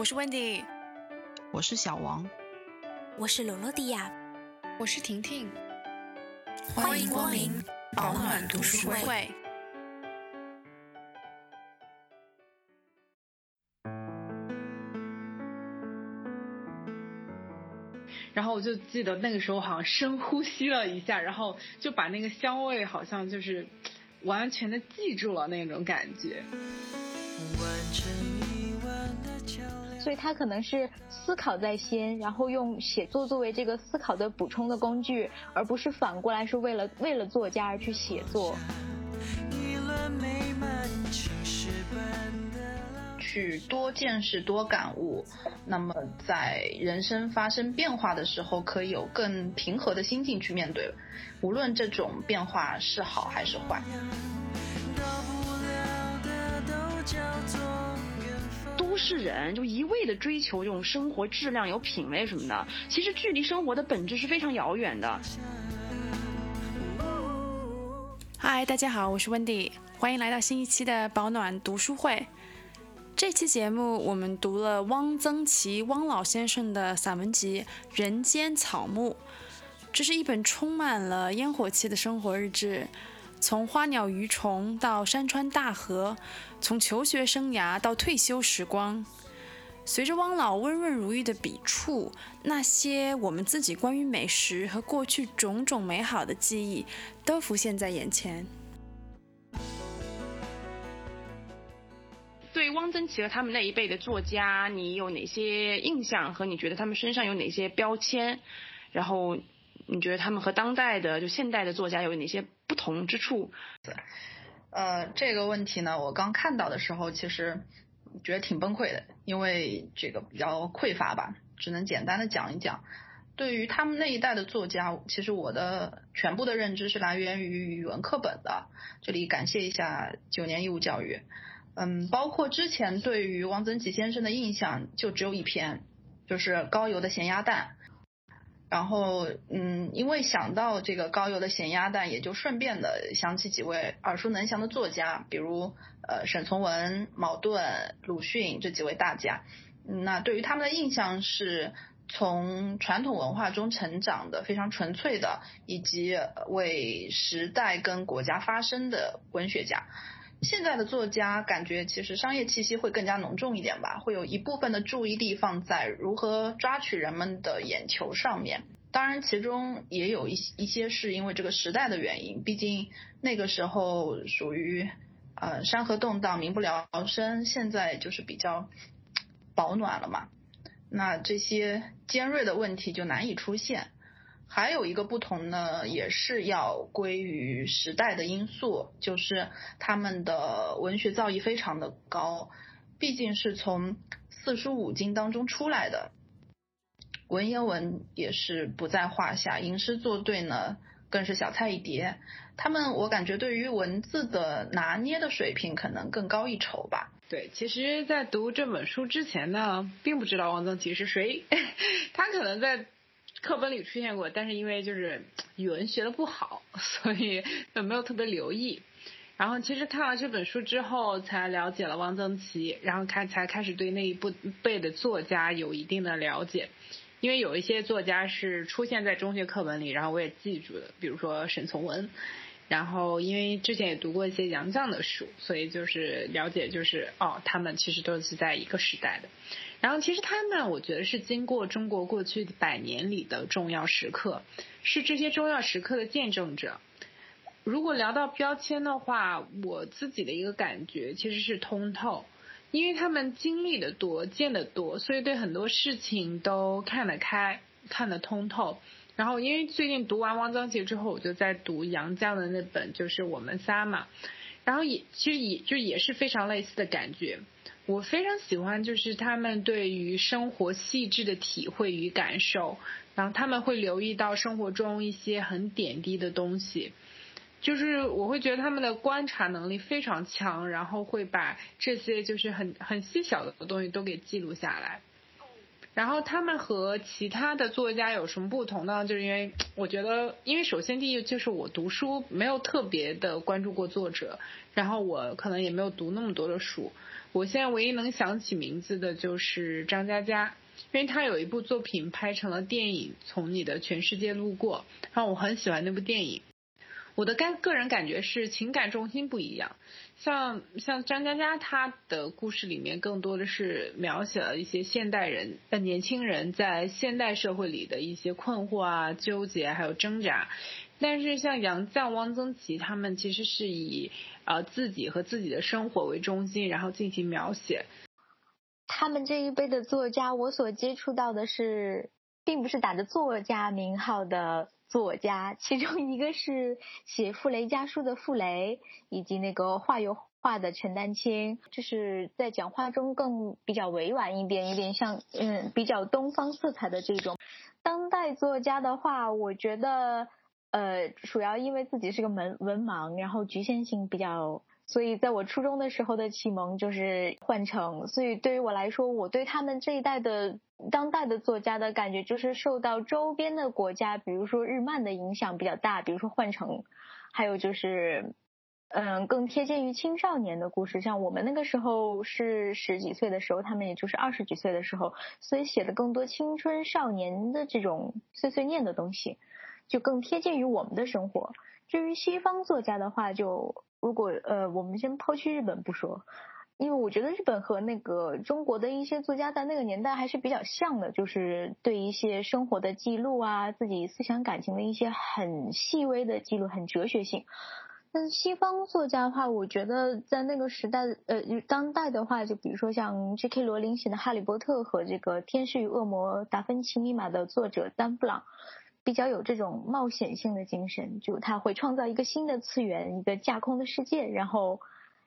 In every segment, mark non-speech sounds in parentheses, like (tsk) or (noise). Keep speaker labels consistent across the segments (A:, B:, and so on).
A: 我是 Wendy，
B: 我是小王，
C: 我是罗罗迪亚，
D: 我是婷婷，
C: 欢迎光临保暖读书会。
D: 然后我就记得那个时候好像深呼吸了一下，然后就把那个香味好像就是完全的记住了那种感觉。
E: 所以他可能是思考在先，然后用写作作为这个思考的补充的工具，而不是反过来是为了为了作家而去写作。
F: 去多见识、多感悟，那么在人生发生变化的时候，可以有更平和的心境去面对，无论这种变化是好还是坏。
B: 是人就一味的追求这种生活质量、有品味什么的，其实距离生活的本质是非常遥远的。
A: 嗨，大家好，我是温迪，欢迎来到新一期的保暖读书会。这期节目我们读了汪曾祺汪老先生的散文集《人间草木》，这是一本充满了烟火气的生活日志，从花鸟鱼虫到山川大河，从求学生涯到退休时光，随着汪老温润如玉的笔触，那些我们自己关于美食和过去种种美好的记忆都浮现在眼前。
B: 对汪曾祺和他们那一辈的作家，你有哪些印象和你觉得他们身上有哪些标签？然后你觉得他们和当代的就现代的作家有哪些不同之处？
F: 呃，这个问题呢，我刚看到的时候，其实觉得挺崩溃的，因为这个比较匮乏吧，只能简单的讲一讲。对于他们那一代的作家，其实我的全部的认知是来源于语文课本的。这里感谢一下九年义务教育。嗯，包括之前对于汪曾祺先生的印象就只有一篇，就是高邮的咸鸭蛋。然后，嗯，因为想到这个高邮的咸鸭蛋，也就顺便的想起几位耳熟能详的作家，比如呃沈从文、茅盾、鲁迅这几位大家。那对于他们的印象是从传统文化中成长的非常纯粹的，以及为时代跟国家发声的文学家。现在的作家感觉其实商业气息会更加浓重一点吧，会有一部分的注意力放在如何抓取人们的眼球上面。当然，其中也有一一些是因为这个时代的原因，毕竟那个时候属于呃山河动荡、民不聊生，现在就是比较保暖了嘛。那这些尖锐的问题就难以出现。还有一个不同呢，也是要归于时代的因素，就是他们的文学造诣非常的高，毕竟是从四书五经当中出来的，文言文也是不在话下，吟诗作对呢更是小菜一碟。他们我感觉对于文字的拿捏的水平可能更高一筹吧。
D: 对，其实，在读这本书之前呢，并不知道汪曾祺是谁，(laughs) 他可能在。课本里出现过，但是因为就是语文学的不好，(laughs) 所以就没有特别留意。然后其实看了这本书之后，才了解了汪曾祺，然后开才开始对那一部辈的作家有一定的了解。因为有一些作家是出现在中学课本里，然后我也记住的，比如说沈从文。然后因为之前也读过一些杨绛的书，所以就是了解就是哦，他们其实都是在一个时代的。然后其实他们，我觉得是经过中国过去百年里的重要时刻，是这些重要时刻的见证者。如果聊到标签的话，我自己的一个感觉其实是通透，因为他们经历的多，见得多，所以对很多事情都看得开，看得通透。然后因为最近读完汪曾祺之后，我就在读杨绛的那本，就是我们仨嘛。然后也其实也就也是非常类似的感觉。我非常喜欢，就是他们对于生活细致的体会与感受，然后他们会留意到生活中一些很点滴的东西，就是我会觉得他们的观察能力非常强，然后会把这些就是很很细小的东西都给记录下来。然后他们和其他的作家有什么不同呢？就是因为我觉得，因为首先第一就是我读书没有特别的关注过作者，然后我可能也没有读那么多的书。我现在唯一能想起名字的就是张嘉佳，因为他有一部作品拍成了电影《从你的全世界路过》，然后我很喜欢那部电影。我的感个人感觉是情感重心不一样，像像张嘉佳她的故事里面更多的是描写了一些现代人呃年轻人在现代社会里的一些困惑啊、纠结还有挣扎，但是像杨绛、汪曾祺他们其实是以呃自己和自己的生活为中心，然后进行描写。
E: 他们这一辈的作家，我所接触到的是，并不是打着作家名号的。作家，其中一个是写《傅雷家书》的傅雷，以及那个画油画的陈丹青，就是在讲话中更比较委婉一点，有点像嗯比较东方色彩的这种。当代作家的话，我觉得呃主要因为自己是个文文盲，然后局限性比较。所以，在我初中的时候的启蒙就是换成，所以对于我来说，我对他们这一代的当代的作家的感觉，就是受到周边的国家，比如说日漫的影响比较大，比如说换成，还有就是，嗯，更贴近于青少年的故事。像我们那个时候是十几岁的时候，他们也就是二十几岁的时候，所以写的更多青春少年的这种碎碎念的东西，就更贴近于我们的生活。至于西方作家的话，就。如果呃，我们先抛去日本不说，因为我觉得日本和那个中国的一些作家在那个年代还是比较像的，就是对一些生活的记录啊，自己思想感情的一些很细微的记录，很哲学性。但是西方作家的话，我觉得在那个时代，呃，当代的话，就比如说像 J.K. 罗琳写的《哈利波特》和这个《天使与恶魔：达芬奇密码》的作者丹布朗。比较有这种冒险性的精神，就他会创造一个新的次元，一个架空的世界，然后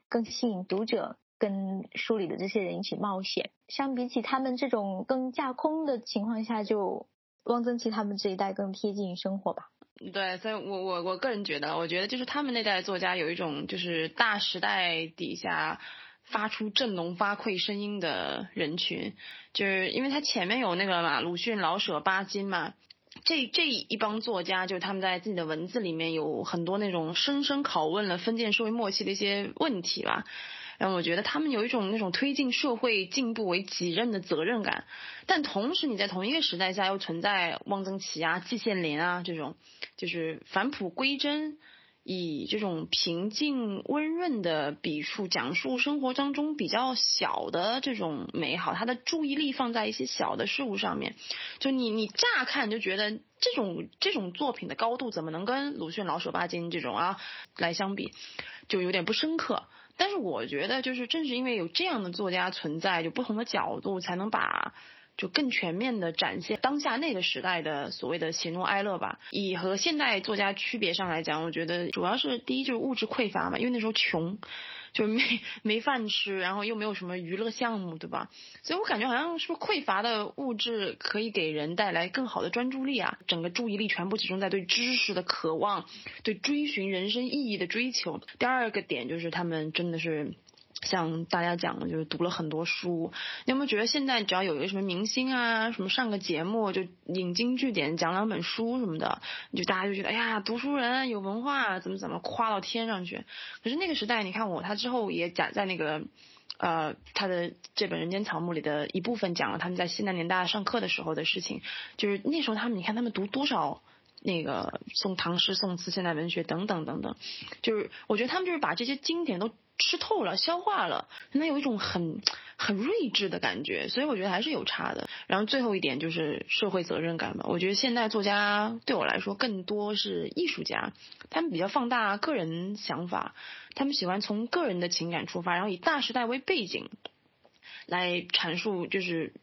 E: 更吸引读者跟书里的这些人一起冒险。相比起他们这种更架空的情况下，就汪曾祺他们这一代更贴近生活吧。
B: 对，所以我我我个人觉得，我觉得就是他们那代作家有一种就是大时代底下发出振聋发聩声音的人群，就是因为他前面有那个嘛，鲁迅、老舍、巴金嘛。这这一帮作家，就是他们在自己的文字里面有很多那种深深拷问了封建社会末期的一些问题吧。然后我觉得他们有一种那种推进社会进步为己任的责任感，但同时你在同一个时代下又存在汪曾祺啊、季羡林啊这种，就是返璞归真。以这种平静温润的笔触讲述生活当中比较小的这种美好，他的注意力放在一些小的事物上面，就你你乍看就觉得这种这种作品的高度怎么能跟鲁迅、老舍、巴金这种啊来相比，就有点不深刻。但是我觉得就是正是因为有这样的作家存在，就不同的角度才能把。就更全面的展现当下那个时代的所谓的喜怒哀乐吧。以和现代作家区别上来讲，我觉得主要是第一就是物质匮乏嘛，因为那时候穷，就没没饭吃，然后又没有什么娱乐项目，对吧？所以我感觉好像是不是匮乏的物质可以给人带来更好的专注力啊？整个注意力全部集中在对知识的渴望，对追寻人生意义的追求。第二个点就是他们真的是。像大家讲的，就是读了很多书。你有没有觉得现在只要有一个什么明星啊，什么上个节目就引经据典讲两本书什么的，就大家就觉得哎呀，读书人有文化，怎么怎么夸到天上去。可是那个时代，你看我他之后也讲在那个呃他的这本《人间草木》里的一部分讲了他们在西南联大上课的时候的事情，就是那时候他们你看他们读多少那个宋唐诗宋词现代文学等等等等，就是我觉得他们就是把这些经典都。吃透了，消化了，那有一种很很睿智的感觉，所以我觉得还是有差的。然后最后一点就是社会责任感吧。我觉得现代作家对我来说更多是艺术家，他们比较放大个人想法，他们喜欢从个人的情感出发，然后以大时代为背景来阐述，就是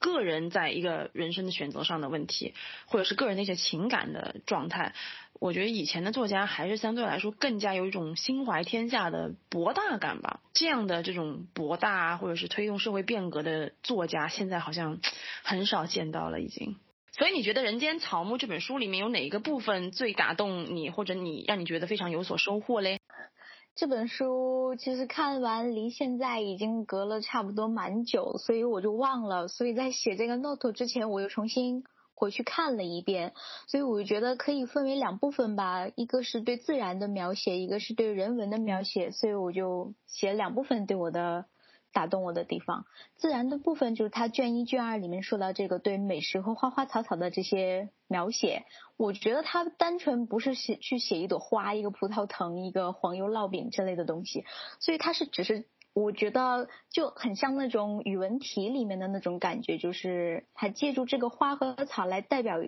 B: 个人在一个人生的选择上的问题，或者是个人那些情感的状态。我觉得以前的作家还是相对来说更加有一种心怀天下的博大感吧。这样的这种博大或者是推动社会变革的作家，现在好像 (tsk) 很少见到了已经。所以你觉得《人间草木》这本书里面有哪一个部分最打动你，或者你让你觉得非常有所收获嘞？
E: 这本书其实看完离现在已经隔了差不多蛮久，所以我就忘了。所以在写这个 note 之前，我又重新回去看了一遍。所以我就觉得可以分为两部分吧，一个是对自然的描写，一个是对人文的描写。所以我就写两部分对我的。打动我的地方，自然的部分就是他卷一卷二里面说到这个对美食和花花草草的这些描写，我觉得他单纯不是写去写一朵花、一个葡萄藤、一个黄油烙饼之类的东西，所以他是只是我觉得就很像那种语文题里面的那种感觉，就是他借助这个花和草来代表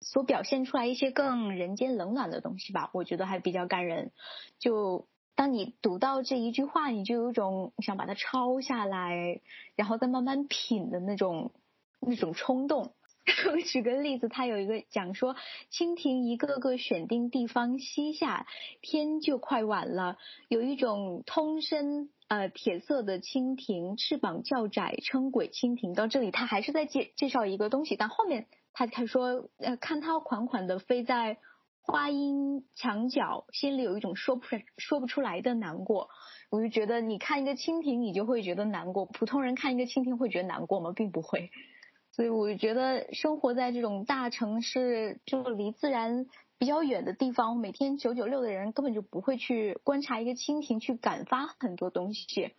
E: 所表现出来一些更人间冷暖的东西吧，我觉得还比较感人，就。当你读到这一句话，你就有种想把它抄下来，然后再慢慢品的那种那种冲动。(laughs) 举个例子，他有一个讲说，蜻蜓一个个选定地方栖下，天就快晚了。有一种通身呃铁色的蜻蜓，翅膀较窄，称鬼蜻蜓。到这里，他还是在介介绍一个东西，但后面他他说，呃，看它款款的飞在。花阴墙角，心里有一种说不说不出来的难过。我就觉得，你看一个蜻蜓，你就会觉得难过。普通人看一个蜻蜓会觉得难过吗？并不会。(laughs) 所以我就觉得，生活在这种大城市，就离自然比较远的地方，每天九九六的人根本就不会去观察一个蜻蜓，去感发很多东西。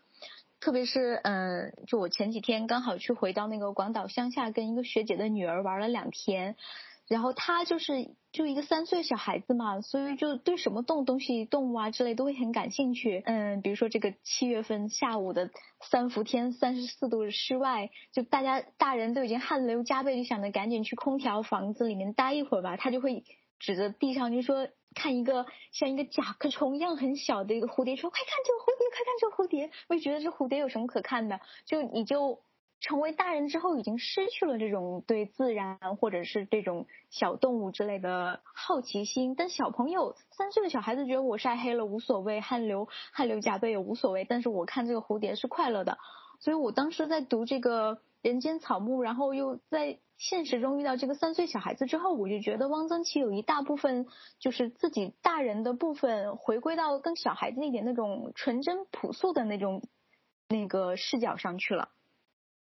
E: 特别是，嗯，就我前几天刚好去回到那个广岛乡下，跟一个学姐的女儿玩了两天。然后他就是就一个三岁小孩子嘛，所以就对什么动东西、动物啊之类都会很感兴趣。嗯，比如说这个七月份下午的三伏天，三十四度室外，就大家大人都已经汗流浃背，就想着赶紧去空调房子里面待一会儿吧。他就会指着地上就说看一个像一个甲壳虫一样很小的一个蝴蝶，说快看这个蝴蝶，快看这个蝴蝶。我也觉得这蝴蝶有什么可看的？就你就。成为大人之后，已经失去了这种对自然或者是这种小动物之类的好奇心。但小朋友三岁的小孩子觉得我晒黑了无所谓，汗流汗流浃背也无所谓。但是我看这个蝴蝶是快乐的，所以我当时在读这个《人间草木》，然后又在现实中遇到这个三岁小孩子之后，我就觉得汪曾祺有一大部分就是自己大人的部分回归到更小孩子一点那种纯真朴素的那种那个视角上去了。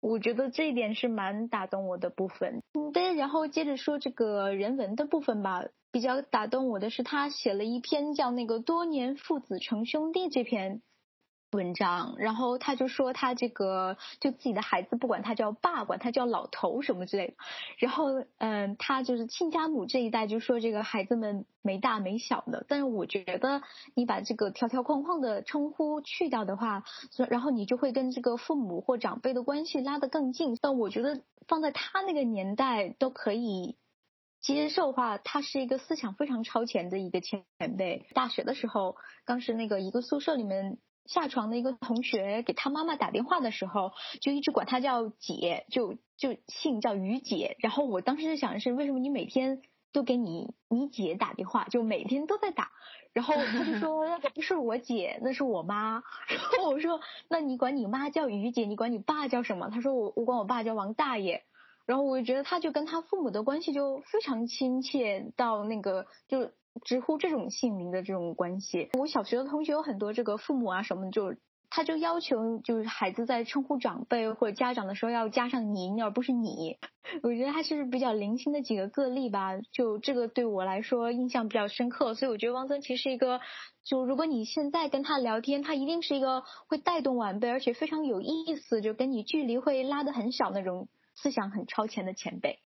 E: 我觉得这一点是蛮打动我的部分。对，然后接着说这个人文的部分吧。比较打动我的是他写了一篇叫《那个多年父子成兄弟》这篇。文章，然后他就说他这个就自己的孩子不管他叫爸，管他叫老头什么之类的。然后嗯，他就是亲家母这一代就说这个孩子们没大没小的。但是我觉得你把这个条条框框的称呼去掉的话，然后你就会跟这个父母或长辈的关系拉得更近。但我觉得放在他那个年代都可以接受话，他是一个思想非常超前的一个前辈。大学的时候，当时那个一个宿舍里面。下床的一个同学给他妈妈打电话的时候，就一直管他叫姐，就就姓叫于姐。然后我当时就想的是，为什么你每天都给你你姐打电话，就每天都在打？然后他就说 (laughs) 那个不是我姐，那是我妈。然后我说那你管你妈叫于姐，你管你爸叫什么？他说我我管我爸叫王大爷。然后我就觉得他就跟他父母的关系就非常亲切，到那个就。直呼这种姓名的这种关系，我小学的同学有很多这个父母啊什么，就他就要求就是孩子在称呼长辈或者家长的时候要加上您而不是你。我觉得还是比较零星的几个个例吧，就这个对我来说印象比较深刻，所以我觉得汪曾祺是一个，就如果你现在跟他聊天，他一定是一个会带动晚辈，而且非常有意思，就跟你距离会拉得很小那种。思想很超前的前辈，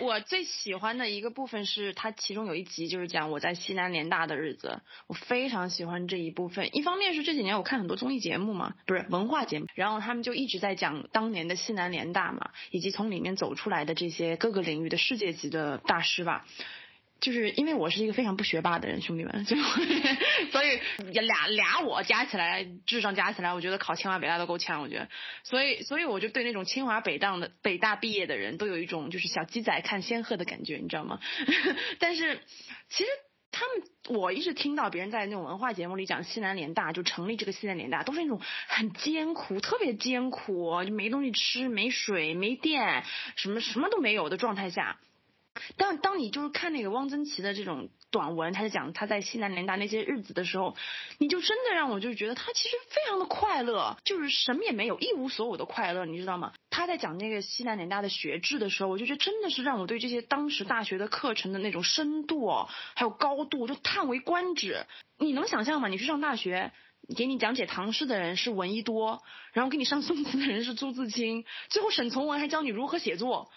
B: 我最喜欢的一个部分是他其中有一集就是讲我在西南联大的日子，我非常喜欢这一部分。一方面是这几年我看很多综艺节目嘛，不是文化节目，然后他们就一直在讲当年的西南联大嘛，以及从里面走出来的这些各个领域的世界级的大师吧。就是因为我是一个非常不学霸的人，兄弟们，就 (laughs) 所以俩俩我加起来智商加起来，我觉得考清华北大都够呛，我觉得，所以所以我就对那种清华北大的北大毕业的人都有一种就是小鸡仔看仙鹤的感觉，你知道吗？(laughs) 但是其实他们我一直听到别人在那种文化节目里讲西南联大就成立这个西南联大都是那种很艰苦，特别艰苦，就没东西吃，没水，没电，什么什么都没有的状态下。但当你就是看那个汪曾祺的这种短文，他在讲他在西南联大那些日子的时候，你就真的让我就觉得他其实非常的快乐，就是什么也没有，一无所有的快乐，你知道吗？他在讲那个西南联大的学制的时候，我就觉得真的是让我对这些当时大学的课程的那种深度哦，还有高度，就叹为观止。你能想象吗？你去上大学，给你讲解唐诗的人是闻一多，然后给你上宋词的人是朱自清，最后沈从文还教你如何写作。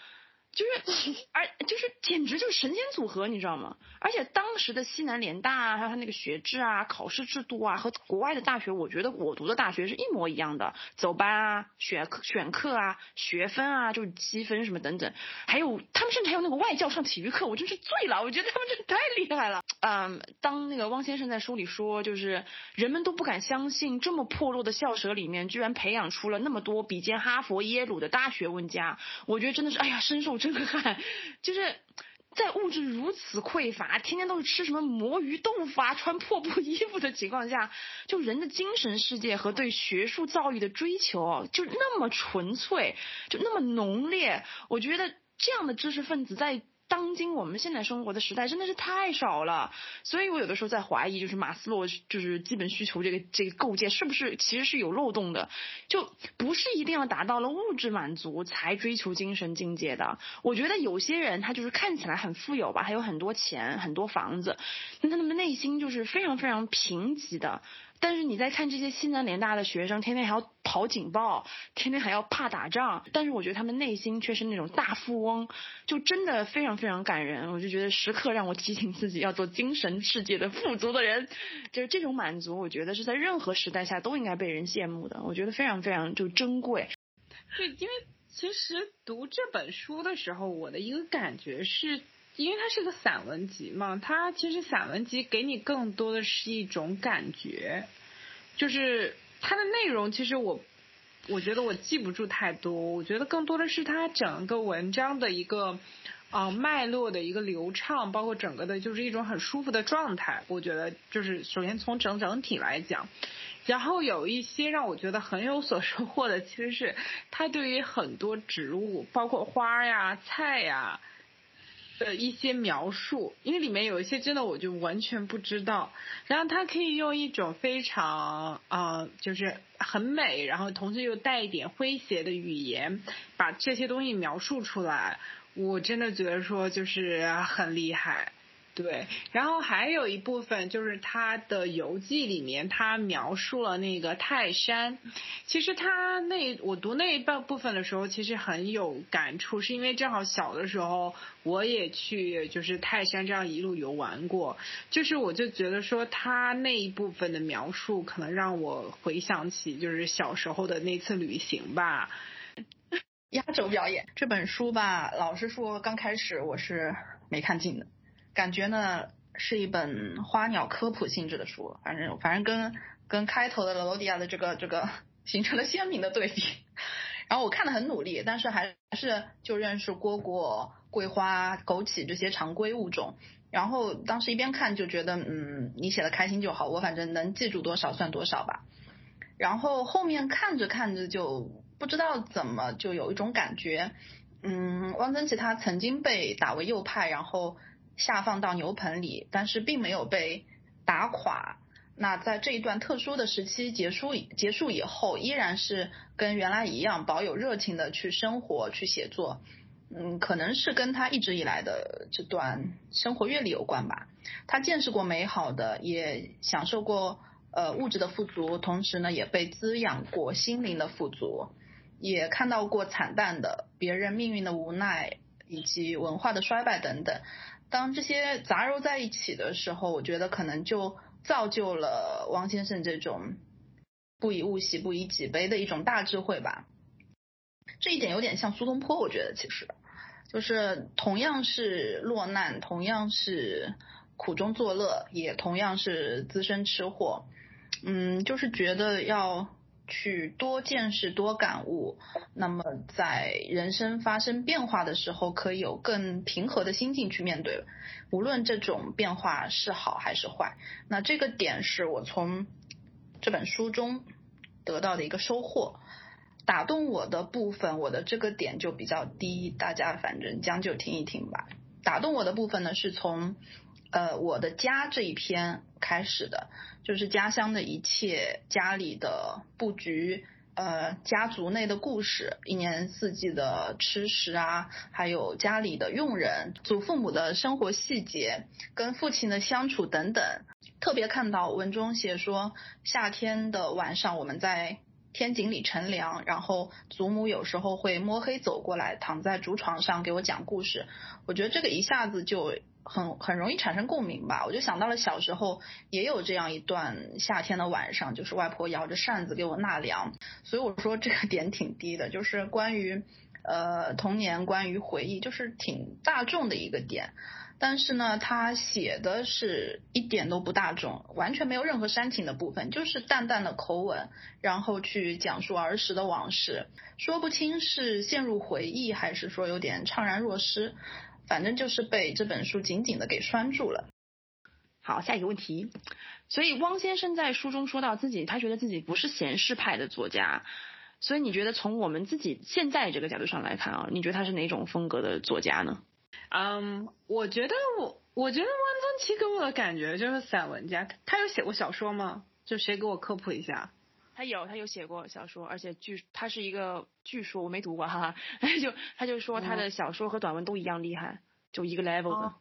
B: 就是，而就是简直就是神仙组合，你知道吗？而且当时的西南联大啊，还有它那个学制啊、考试制度啊，和国外的大学，我觉得我读的大学是一模一样的，走班啊、选课、选课啊、学分啊，就是积分什么等等，还有他们甚至还有那个外教上体育课，我真是醉了，我觉得他们真的太厉害了。嗯，当那个汪先生在书里说，就是人们都不敢相信，这么破落的校舍里面，居然培养出了那么多比肩哈佛、耶鲁的大学问家，我觉得真的是，哎呀，深受。震撼，就是在物质如此匮乏，天天都是吃什么魔芋豆腐啊，穿破布衣服的情况下，就人的精神世界和对学术造诣的追求就那么纯粹，就那么浓烈。我觉得这样的知识分子在。当今我们现在生活的时代真的是太少了，所以我有的时候在怀疑，就是马斯洛就是基本需求这个这个构建是不是其实是有漏洞的，就不是一定要达到了物质满足才追求精神境界的。我觉得有些人他就是看起来很富有吧，还有很多钱、很多房子，那他们的内心就是非常非常贫瘠的。但是你在看这些西南联大的学生，天天还要跑警报，天天还要怕打仗，但是我觉得他们内心却是那种大富翁，就真的非常非常感人。我就觉得时刻让我提醒自己要做精神世界的富足的人，就是这种满足，我觉得是在任何时代下都应该被人羡慕的。我觉得非常非常就珍贵。
D: 对，因为其实读这本书的时候，我的一个感觉是。因为它是个散文集嘛，它其实散文集给你更多的是一种感觉，就是它的内容其实我我觉得我记不住太多，我觉得更多的是它整个文章的一个啊脉络的一个流畅，包括整个的就是一种很舒服的状态。我觉得就是首先从整整体来讲，然后有一些让我觉得很有所收获的，其实是它对于很多植物，包括花呀、菜呀。的一些描述，因为里面有一些真的我就完全不知道，然后他可以用一种非常啊，就是很美，然后同时又带一点诙谐的语言，把这些东西描述出来，我真的觉得说就是很厉害。对，然后还有一部分就是他的游记里面，他描述了那个泰山。其实他那我读那一半部分的时候，其实很有感触，是因为正好小的时候我也去就是泰山这样一路游玩过，就是我就觉得说他那一部分的描述，可能让我回想起就是小时候的那次旅行吧。(laughs)
F: 压轴表演这本书吧，老实说，刚开始我是没看进的。感觉呢是一本花鸟科普性质的书，反正反正跟跟开头的罗迪亚的这个这个形成了鲜明的对比。(laughs) 然后我看的很努力，但是还是就认识蝈蝈、桂花、枸杞这些常规物种。然后当时一边看就觉得，嗯，你写的开心就好，我反正能记住多少算多少吧。然后后面看着看着就不知道怎么就有一种感觉，嗯，汪曾祺他曾经被打为右派，然后。下放到牛棚里，但是并没有被打垮。那在这一段特殊的时期结束结束以后，依然是跟原来一样，保有热情的去生活、去写作。嗯，可能是跟他一直以来的这段生活阅历有关吧。他见识过美好的，也享受过呃物质的富足，同时呢，也被滋养过心灵的富足，也看到过惨淡的别人命运的无奈，以及文化的衰败等等。当这些杂糅在一起的时候，我觉得可能就造就了汪先生这种不以物喜，不以己悲的一种大智慧吧。这一点有点像苏东坡，我觉得其实就是同样是落难，同样是苦中作乐，也同样是资深吃货。嗯，就是觉得要。去多见识、多感悟，那么在人生发生变化的时候，可以有更平和的心境去面对，无论这种变化是好还是坏。那这个点是我从这本书中得到的一个收获。打动我的部分，我的这个点就比较低，大家反正将就听一听吧。打动我的部分呢，是从呃我的家这一篇开始的，就是家乡的一切，家里的布局。呃，家族内的故事，一年四季的吃食啊，还有家里的佣人、祖父母的生活细节，跟父亲的相处等等。特别看到文中写说，夏天的晚上我们在天井里乘凉，然后祖母有时候会摸黑走过来，躺在竹床上给我讲故事。我觉得这个一下子就。很很容易产生共鸣吧，我就想到了小时候也有这样一段夏天的晚上，就是外婆摇着扇子给我纳凉，所以我说这个点挺低的，就是关于呃童年，关于回忆，就是挺大众的一个点，但是呢，他写的是一点都不大众，完全没有任何煽情的部分，就是淡淡的口吻，然后去讲述儿时的往事，说不清是陷入回忆，还是说有点怅然若失。反正就是被这本书紧紧的给拴住了。
B: 好，下一个问题。所以汪先生在书中说到自己，他觉得自己不是闲适派的作家。所以你觉得从我们自己现在这个角度上来看啊，你觉得他是哪种风格的作家呢？
D: 嗯，我觉得我我觉得汪曾祺给我的感觉就是散文家。他有写过小说吗？就谁给我科普一下？
B: 他有，他有写过小说，而且据他是一个据说我没读过，哈哈，(laughs) 就他就说他的小说和短文都一样厉害，就一个 level 的。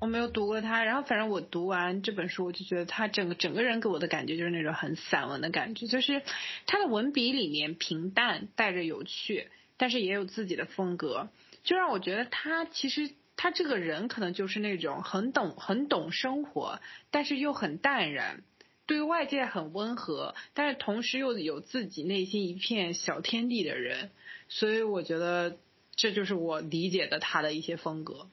D: 我没有读过他，然后反正我读完这本书，我就觉得他整个整个人给我的感觉就是那种很散文的感觉，就是他的文笔里面平淡带着有趣，但是也有自己的风格，就让我觉得他其实他这个人可能就是那种很懂很懂生活，但是又很淡然。对外界很温和，但是同时又有自己内心一片小天地的人，所以我觉得这就是我理解的他的一些风格。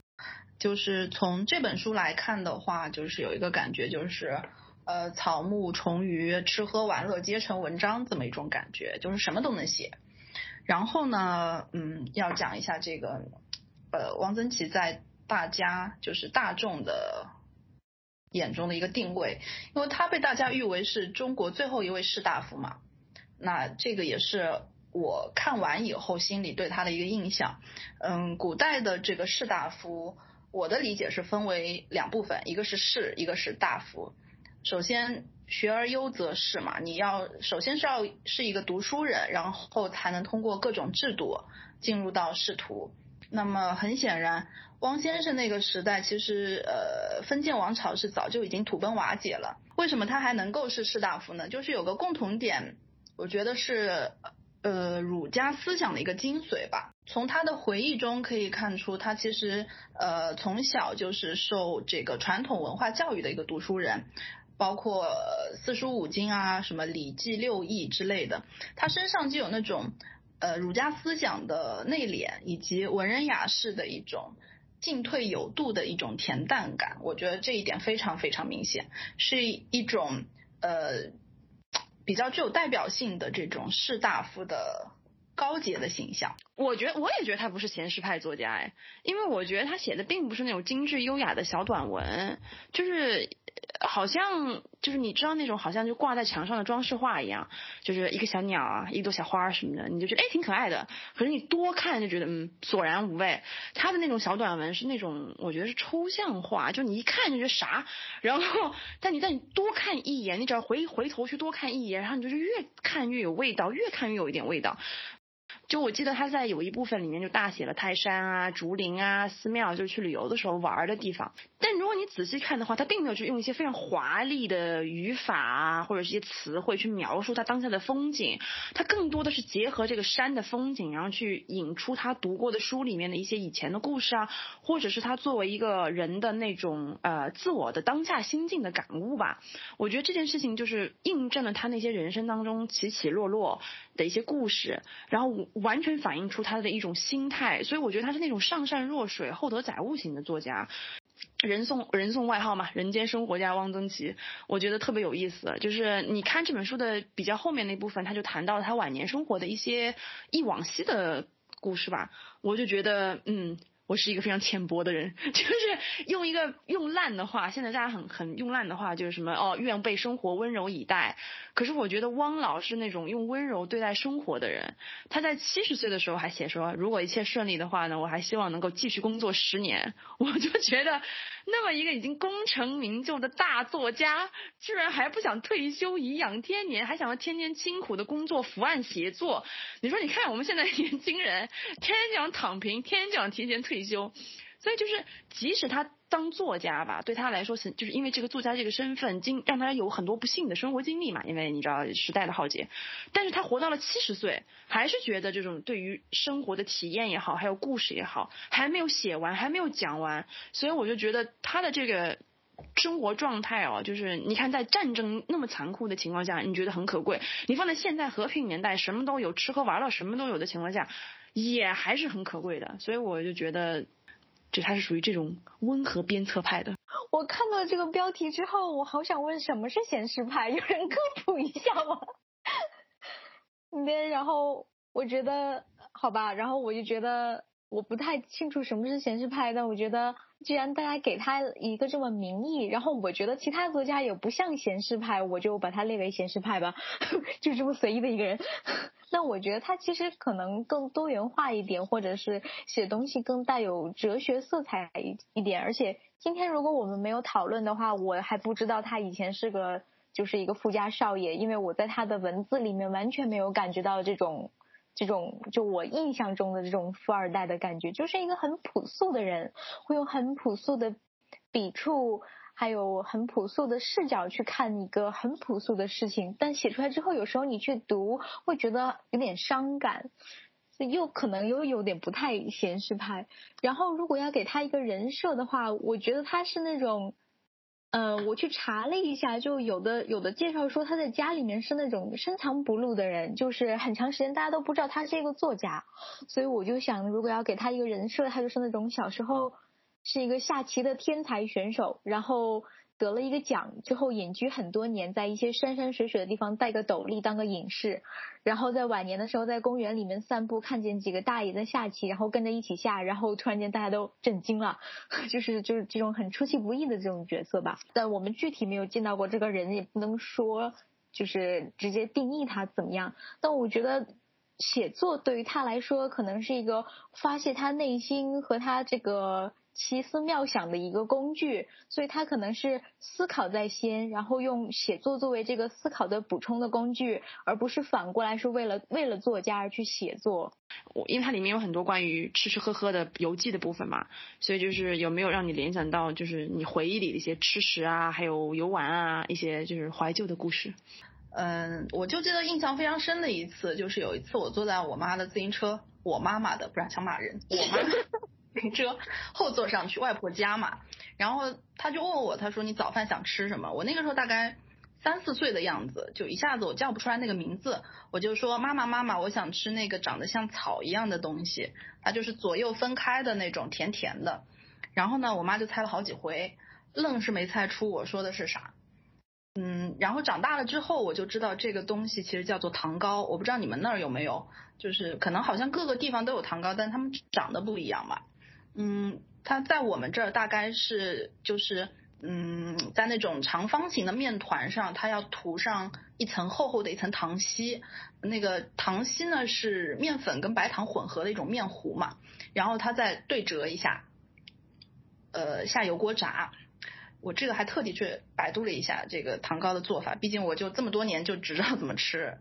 F: 就是从这本书来看的话，就是有一个感觉，就是呃，草木虫鱼、吃喝玩乐皆成文章这么一种感觉，就是什么都能写。然后呢，嗯，要讲一下这个呃，王曾祺在大家就是大众的。眼中的一个定位，因为他被大家誉为是中国最后一位士大夫嘛，那这个也是我看完以后心里对他的一个印象。嗯，古代的这个士大夫，我的理解是分为两部分，一个是士，一个是大夫。首先，学而优则仕嘛，你要首先是要是一个读书人，然后才能通过各种制度进入到仕途。那么很显然。汪先生那个时代，其实呃封建王朝是早就已经土崩瓦解了。为什么他还能够是士大夫呢？就是有个共同点，我觉得是呃儒家思想的一个精髓吧。从他的回忆中可以看出，他其实呃从小就是受这个传统文化教育的一个读书人，包括四书五经啊，什么礼记六艺之类的，他身上就有那种呃儒家思想的内敛，以及文人雅士的一种。进退有度的一种恬淡感，我觉得这一点非常非常明显，是一种呃比较具有代表性的这种士大夫的高洁的形象。
B: 我觉得我也觉得他不是闲适派作家哎，因为我觉得他写的并不是那种精致优雅的小短文，就是。好像就是你知道那种好像就挂在墙上的装饰画一样，就是一个小鸟啊，一朵小花什么的，你就觉得哎挺可爱的。可是你多看就觉得嗯索然无味。他的那种小短文是那种我觉得是抽象画，就你一看就觉得啥，然后但你但你多看一眼，你只要回回头去多看一眼，然后你就是越看越有味道，越看越有一点味道。就我记得他在有一部分里面就大写了泰山啊、竹林啊、寺庙，就是去旅游的时候玩的地方。但如果你仔细看的话，他并没有去用一些非常华丽的语法啊，或者是一些词汇去描述他当下的风景。他更多的是结合这个山的风景，然后去引出他读过的书里面的一些以前的故事啊，或者是他作为一个人的那种呃自我的当下心境的感悟吧。我觉得这件事情就是印证了他那些人生当中起起落落的一些故事，然后。完全反映出他的一种心态，所以我觉得他是那种上善若水、厚德载物型的作家。人送人送外号嘛，人间生活家汪曾祺，我觉得特别有意思。就是你看这本书的比较后面那部分，他就谈到他晚年生活的一些忆往昔的故事吧，我就觉得，嗯。我是一个非常浅薄的人，(laughs) 就是用一个用烂的话，现在大家很很用烂的话，就是什么哦，愿被生活温柔以待。可是我觉得汪老是那种用温柔对待生活的人。他在七十岁的时候还写说，如果一切顺利的话呢，我还希望能够继续工作十年。(laughs) 我就觉得，那么一个已经功成名就的大作家，居然还不想退休颐养天年，还想要天天辛苦的工作伏案写作。你说，你看我们现在年轻人，天天就想躺平，天天就想提前退。退休，所以就是即使他当作家吧，对他来说是就是因为这个作家这个身份，经让他有很多不幸的生活经历嘛。因为你知道时代的浩劫，但是他活到了七十岁，还是觉得这种对于生活的体验也好，还有故事也好，还没有写完，还没有讲完。所以我就觉得他的这个生活状态哦，就是你看在战争那么残酷的情况下，你觉得很可贵；你放在现在和平年代，什么都有，吃喝玩乐什么都有的情况下。也还是很可贵的，所以我就觉得，就他是属于这种温和鞭策派的。
E: 我看到这个标题之后，我好想问什么是闲适派，有人科普一下吗？(laughs) 对，然后我觉得好吧，然后我就觉得我不太清楚什么是闲适派，但我觉得既然大家给他一个这么名义，然后我觉得其他作家也不像闲适派，我就把他列为闲适派吧，(laughs) 就这么随意的一个人。(laughs) 那我觉得他其实可能更多元化一点，或者是写东西更带有哲学色彩一一点。而且今天如果我们没有讨论的话，我还不知道他以前是个就是一个富家少爷，因为我在他的文字里面完全没有感觉到这种这种就我印象中的这种富二代的感觉，就是一个很朴素的人，会用很朴素的笔触。还有很朴素的视角去看一个很朴素的事情，但写出来之后，有时候你去读会觉得有点伤感，又可能又有点不太闲适派。然后如果要给他一个人设的话，我觉得他是那种，呃，我去查了一下，就有的有的介绍说他在家里面是那种深藏不露的人，就是很长时间大家都不知道他是一个作家。所以我就想，如果要给他一个人设，他就是那种小时候。是一个下棋的天才选手，然后得了一个奖之后隐居很多年，在一些山山水水的地方戴个斗笠当个隐士，然后在晚年的时候在公园里面散步，看见几个大爷在下棋，然后跟着一起下，然后突然间大家都震惊了，(laughs) 就是就是这种很出其不意的这种角色吧。但我们具体没有见到过这个人，也不能说就是直接定义他怎么样。但我觉得写作对于他来说，可能是一个发泄他内心和他这个。奇思妙想的一个工具，所以他可能是思考在先，然后用写作作为这个思考的补充的工具，而不是反过来是为了为了作家而去写作。
B: 我因为它里面有很多关于吃吃喝喝的游记的部分嘛，所以就是有没有让你联想到就是你回忆里的一些吃食啊，还有游玩啊，一些就是怀旧的故事。
F: 嗯，我就记得印象非常深的一次，就是有一次我坐在我妈的自行车，我妈妈的，不然想骂人，我妈。(laughs) 车后座上去外婆家嘛，然后他就问我，他说你早饭想吃什么？我那个时候大概三四岁的样子，就一下子我叫不出来那个名字，我就说妈妈妈妈，我想吃那个长得像草一样的东西，它就是左右分开的那种甜甜的。然后呢，我妈就猜了好几回，愣是没猜出我说的是啥。嗯，然后长大了之后，我就知道这个东西其实叫做糖糕，我不知道你们那儿有没有，就是可能好像各个地方都有糖糕，但它们长得不一样嘛。嗯，它在我们这儿大概是就是嗯，在那种长方形的面团上，它要涂上一层厚厚的一层糖稀。那个糖稀呢是面粉跟白糖混合的一种面糊嘛，然后它再对折一下，呃，下油锅炸。我这个还特地去百度了一下这个糖糕的做法，毕竟我就这么多年就只知道怎么吃。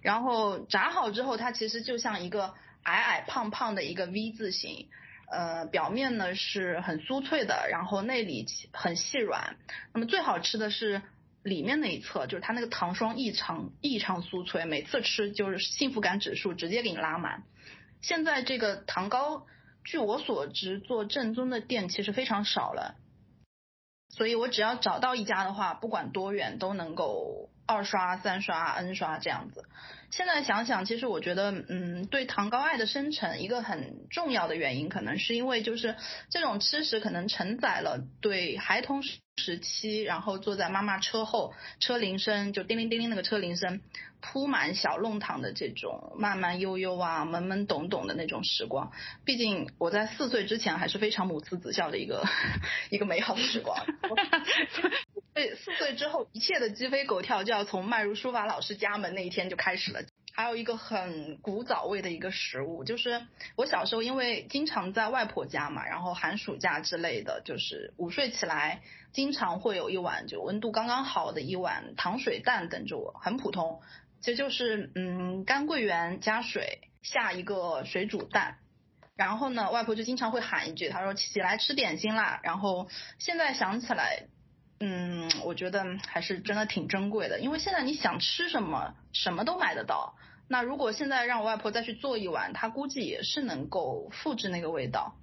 F: 然后炸好之后，它其实就像一个矮矮胖胖的一个 V 字形。呃，表面呢是很酥脆的，然后内里很细软。那么最好吃的是里面那一侧，就是它那个糖霜异常异常酥脆，每次吃就是幸福感指数直接给你拉满。现在这个糖糕，据我所知，做正宗的店其实非常少了，所以我只要找到一家的话，不管多远都能够二刷、三刷、N 刷这样子。现在想想，其实我觉得，嗯，对糖高爱的生成，一个很重要的原因，可能是因为就是这种吃食可能承载了对孩童时期，然后坐在妈妈车后，车铃声就叮铃叮铃那个车铃声，铺满小弄堂的这种慢慢悠悠啊、懵懵懂懂的那种时光。毕竟我在四岁之前还是非常母慈子孝的一个 (laughs) 一个美好的时光。(laughs) 对，四岁之后，一切的鸡飞狗跳就要从迈入书法老师家门那一天就开始了。还有一个很古早味的一个食物，就是我小时候因为经常在外婆家嘛，然后寒暑假之类的，就是午睡起来，经常会有一碗就温度刚刚好的一碗糖水蛋等着我，很普通，其实就是嗯干桂圆加水下一个水煮蛋，然后呢，外婆就经常会喊一句，她说起来吃点心啦。然后现在想起来。嗯，我觉得还是真的挺珍贵的，因为现在你想吃什么，什么都买得到。那如果现在让我外婆再去做一碗，她估计也是能够复制那个味道。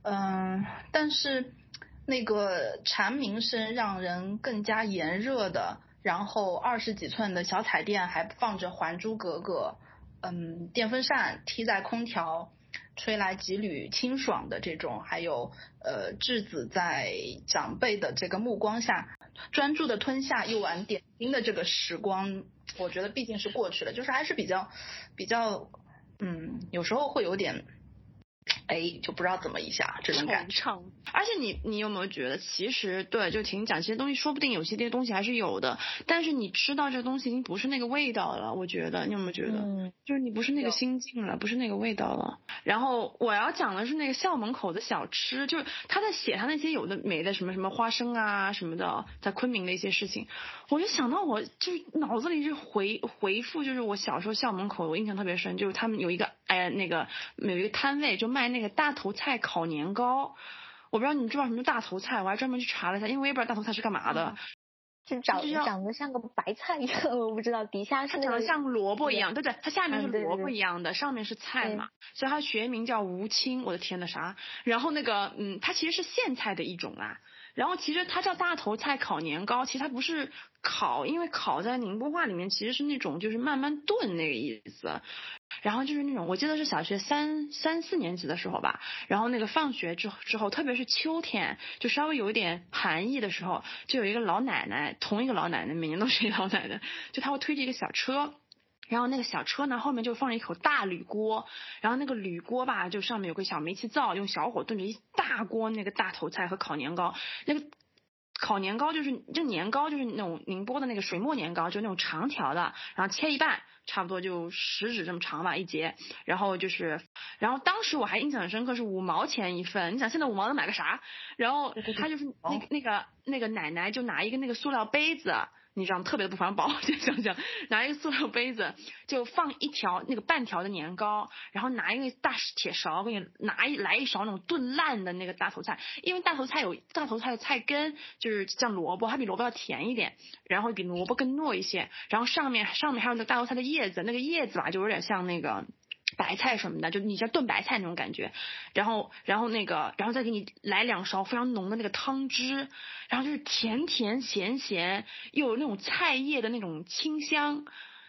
F: 嗯，但是那个蝉鸣声让人更加炎热的，然后二十几寸的小彩电还放着《还珠格格》，嗯，电风扇踢在空调。吹来几缕清爽的这种，还有呃，稚子在长辈的这个目光下，专注的吞下一碗点心的这个时光，我觉得毕竟是过去了，就是还是比较比较，嗯，有时候会有点。哎，就不知道怎么一下这种感
B: 觉。而且你你有没有觉得，其实对，就听你讲这些东西，说不定有些这些东西还是有的。但是你吃到这个东西已经不是那个味道了，我觉得你有没有觉得？嗯，就是你不是那个心境了，不是那个味道了。然后我要讲的是那个校门口的小吃，就是他在写他那些有的没的什么什么花生啊什么的，在昆明的一些事情，我就想到我就是脑子里就回回复，就是我小时候校门口，我印象特别深，就是他们有一个哎那个有一个摊位就卖那个大头菜烤年糕，我不知道你们知道什么大头菜，我还专门去查了一下，因为我也不知道大头菜是干嘛的。
E: 就长长得像个白菜一样，我不知道底下是
B: 长得像萝卜一样，对对，它下面是萝卜一样的，上面是菜嘛，所以它学名叫无青。我的天呐，啥？然后那个嗯，它其实是苋菜的一种啦。然后其实它叫大头菜烤年糕，其实它不是烤，因为烤在宁波话里面其实是那种就是慢慢炖那个意思。然后就是那种，我记得是小学三三四年级的时候吧。然后那个放学之之后，特别是秋天，就稍微有一点寒意的时候，就有一个老奶奶，同一个老奶奶，每年都是一个老奶奶，就她会推着一个小车。然后那个小车呢，后面就放了一口大铝锅，然后那个铝锅吧，就上面有个小煤气灶，用小火炖着一大锅那个大头菜和烤年糕。那个烤年糕就是这年糕就是那种宁波的那个水磨年糕，就那种长条的，然后切一半，差不多就食指这么长吧一节。然后就是，然后当时我还印象很深刻是五毛钱一份，你想现在五毛能买个啥？然后他就是那个那个那个奶奶就拿一个那个塑料杯子。你知道吗？特别不环保，(laughs) 就想想拿一个塑料杯子，就放一条那个半条的年糕，然后拿一个大铁勺，给你拿一来一勺那种炖烂的那个大头菜，因为大头菜有大头菜的菜根，就是像萝卜，它比萝卜要甜一点，然后比萝卜更糯一些，然后上面上面还有那大头菜的叶子，那个叶子吧，就有点像那个。白菜什么的，就你像炖白菜那种感觉，然后，然后那个，然后再给你来两勺非常浓的那个汤汁，然后就是甜甜咸咸，又有那种菜叶的那种清香，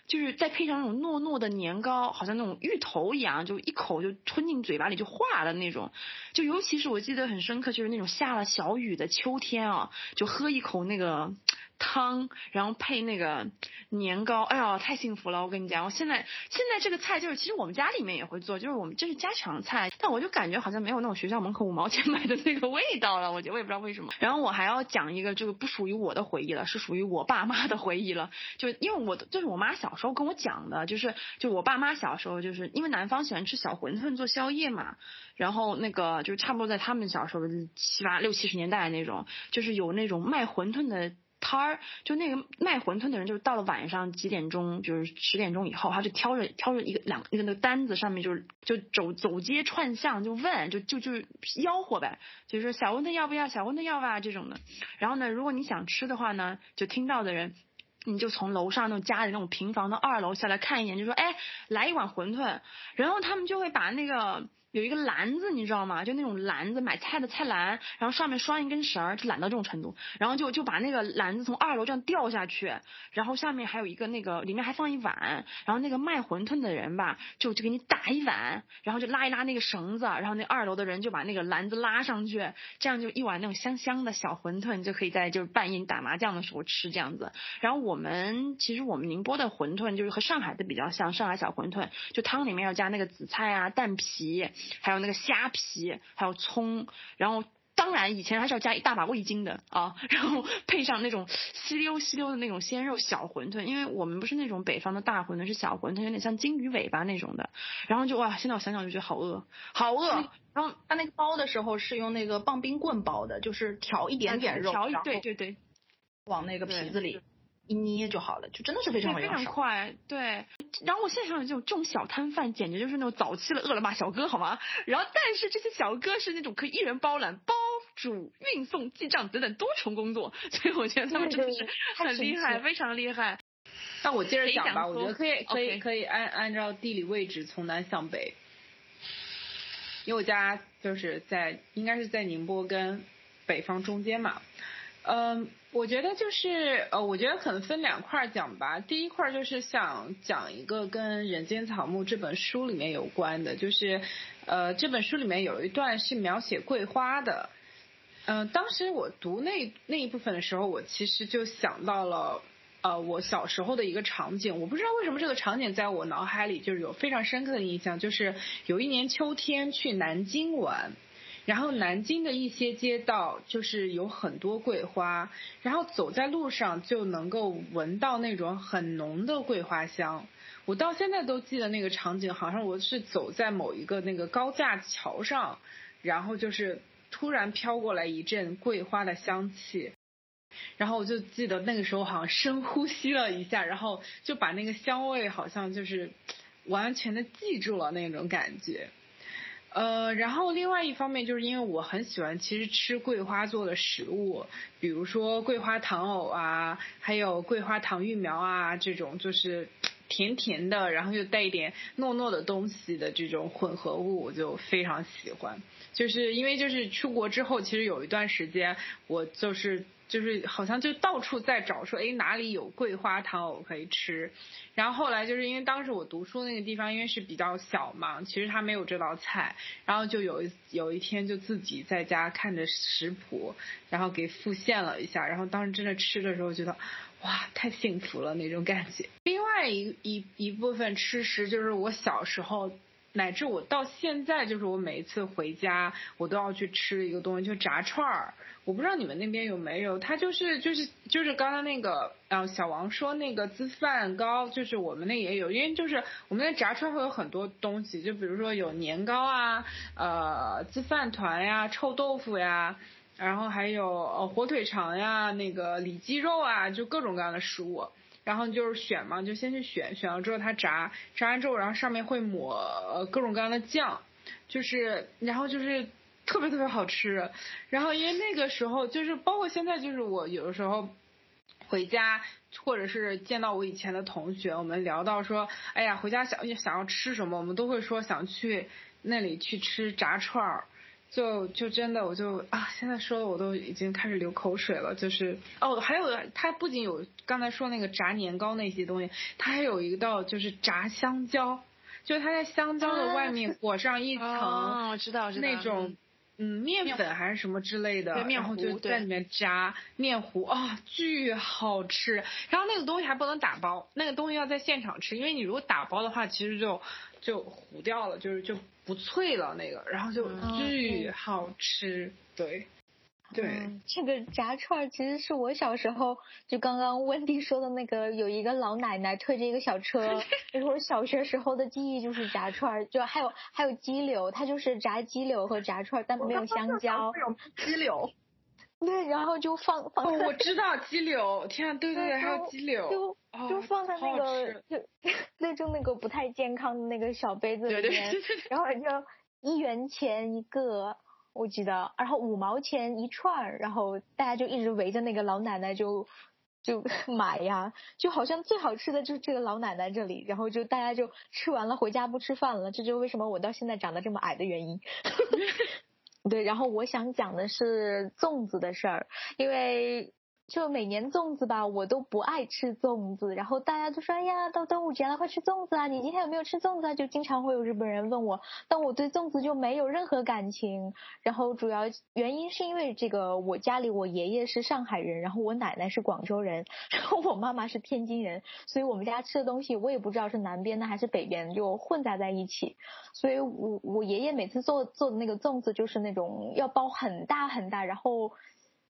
B: 就是再配上那种糯糯的年糕，好像那种芋头一样，就一口就吞进嘴巴里就化了那种。就尤其是我记得很深刻，就是那种下了小雨的秋天啊，就喝一口那个。汤，然后配那个年糕，哎呀，太幸福了！我跟你讲，我现在现在这个菜就是，其实我们家里面也会做，就是我们这是家常菜，但我就感觉好像没有那种学校门口五毛钱买的那个味道了。我觉得我也不知道为什么。(laughs) 然后我还要讲一个这个不属于我的回忆了，是属于我爸妈的回忆了。就因为我就是我妈小时候跟我讲的，就是就我爸妈小时候就是因为南方喜欢吃小馄饨做宵夜嘛，然后那个就是差不多在他们小时候七八六七十年代那种，就是有那种卖馄饨的。摊儿就那个卖馄饨的人，就是到了晚上几点钟，就是十点钟以后，他就挑着挑着一个两那个那个单子上面，就是就走走街串巷就问，就就就吆喝呗，就是说小馄饨要不要，小馄饨要吧这种的。然后呢，如果你想吃的话呢，就听到的人，你就从楼上那种家里那种平房的二楼下来看一眼，就说哎，来一碗馄饨。然后他们就会把那个。有一个篮子，你知道吗？就那种篮子，买菜的菜篮，然后上面拴一根绳儿，就懒到这种程度。然后就就把那个篮子从二楼这样掉下去，然后下面还有一个那个里面还放一碗，然后那个卖馄饨的人吧，就就给你打一碗，然后就拉一拉那个绳子，然后那二楼的人就把那个篮子拉上去，这样就一碗那种香香的小馄饨就可以在就是半夜打麻将的时候吃这样子。然后我们其实我们宁波的馄饨就是和上海的比较像，上海小馄饨就汤里面要加那个紫菜啊、蛋皮，还有那个虾皮，还有葱，然后。当然，以前还是要加一大把味精的啊，然后配上那种吸溜吸溜的那种鲜肉小馄饨，因为我们不是那种北方的大馄饨，是小馄饨，有点像金鱼尾巴那种的。然后就哇，现在我想想就觉得好饿，好饿。
F: 然后他那个包的时候是用那个棒冰棍包的，就是调一点点肉，
B: 调一对对对，
F: 往那个皮子里。一捏就好了，就真的是非常
B: 非常快，对。然后我现在想想，这种这种小摊贩简直就是那种早期的饿了么小哥，好吗？然后但是这些小哥是那种可以一人包揽包煮、运送、记账等等多重工作，所以我觉得他们真的是很厉害，非常厉害。(laughs)
D: 那我接着讲吧，我觉得可以可以可以按按照地理位置从南向北，因为我家就是在应该是在宁波跟北方中间嘛。嗯，我觉得就是呃，我觉得可能分两块讲吧。第一块就是想讲一个跟《人间草木》这本书里面有关的，就是呃，这本书里面有一段是描写桂花的。嗯，当时我读那那一部分的时候，我其实就想到了呃，我小时候的一个场景。我不知道为什么这个场景在我脑海里就是有非常深刻的印象，就是有一年秋天去南京玩。然后南京的一些街道就是有很多桂花，然后走在路上就能够闻到那种很浓的桂花香。我到现在都记得那个场景，好像我是走在某一个那个高架桥上，然后就是突然飘过来一阵桂花的香气，然后我就记得那个时候好像深呼吸了一下，然后就把那个香味好像就是完全的记住了那种感觉。呃，然后另外一方面就是因为我很喜欢其实吃桂花做的食物，比如说桂花糖藕啊，还有桂花糖芋苗啊这种就是甜甜的，然后又带一点糯糯的东西的这种混合物，我就非常喜欢。就是因为就是出国之后，其实有一段时间我就是。就是好像就到处在找，说哎哪里有桂花糖藕可以吃，然后后来就是因为当时我读书那个地方因为是比较小嘛，其实它没有这道菜，然后就有一有一天就自己在家看着食谱，然后给复现了一下，然后当时真的吃的时候觉得哇太幸福了那种感觉。另外一一一部分吃食就是我小时候。乃至我到现在，就是我每一次回家，我都要去吃一个东西，就炸串儿。我不知道你们那边有没有，它就是就是就是刚刚那个，嗯，小王说那个粢饭糕，就是我们那也有，因为就是我们那炸串会有很多东西，就比如说有年糕啊，呃，粢饭团呀，臭豆腐呀，然后还有呃火腿肠呀，那个里脊肉啊，就各种各样的食物。然后就是选嘛，就先去选，选了之后它炸，炸完之后，然后上面会抹各种各样的酱，就是，然后就是特别特别好吃。然后因为那个时候就是包括现在，就是我有的时候回家或者是见到我以前的同学，我们聊到说，哎呀，回家想想要吃什么，我们都会说想去那里去吃炸串儿。就就真的我就啊，现在说的我都已经开始流口水了。就是哦，还有它不仅有刚才说那个炸年糕那些东西，它还有一道就是炸香蕉，就是它在香蕉的外面裹上一层，
B: 我知道，知
D: 道那种嗯面粉还是什么之类的，然后就在里面炸面糊啊，巨好吃。然后那个东西还不能打包，那个东西要在现场吃，因为你如果打包的话，其实就就糊掉了，就是就。不脆了那个，然后就巨好吃，对，对。
E: 这个炸串其实是我小时候就刚刚 (laughs) 温迪说的那个，有一个老奶奶推着一个小车，(laughs) 那是我小学时候的记忆就是炸串，就还有还有鸡柳，它就是炸鸡柳和炸串，但没有香蕉。
F: 鸡柳。(laughs)
E: 对，然后就放放。
D: 哦，我知道鸡柳，天啊，对对对，还有鸡柳，
E: 就就放在那个就那就那个不太健康的那个小杯子里面，然后就一元钱一个，我记得，然后五毛钱一串，然后大家就一直围着那个老奶奶就就 (laughs) 买呀，就好像最好吃的就是这个老奶奶这里，然后就大家就吃完了回家不吃饭了，这就为什么我到现在长得这么矮的原因。(laughs) 对，然后我想讲的是粽子的事儿，因为。就每年粽子吧，我都不爱吃粽子。然后大家都说：“哎呀，到端午节了，快吃粽子啊！你今天有没有吃粽子？”啊？就经常会有日本人问我，但我对粽子就没有任何感情。然后主要原因是因为这个，我家里我爷爷是上海人，然后我奶奶是广州人，(laughs) 然后我妈妈是天津人，所以我们家吃的东西我也不知道是南边的还是北边，就混杂在一起。所以我我爷爷每次做做的那个粽子就是那种要包很大很大，然后。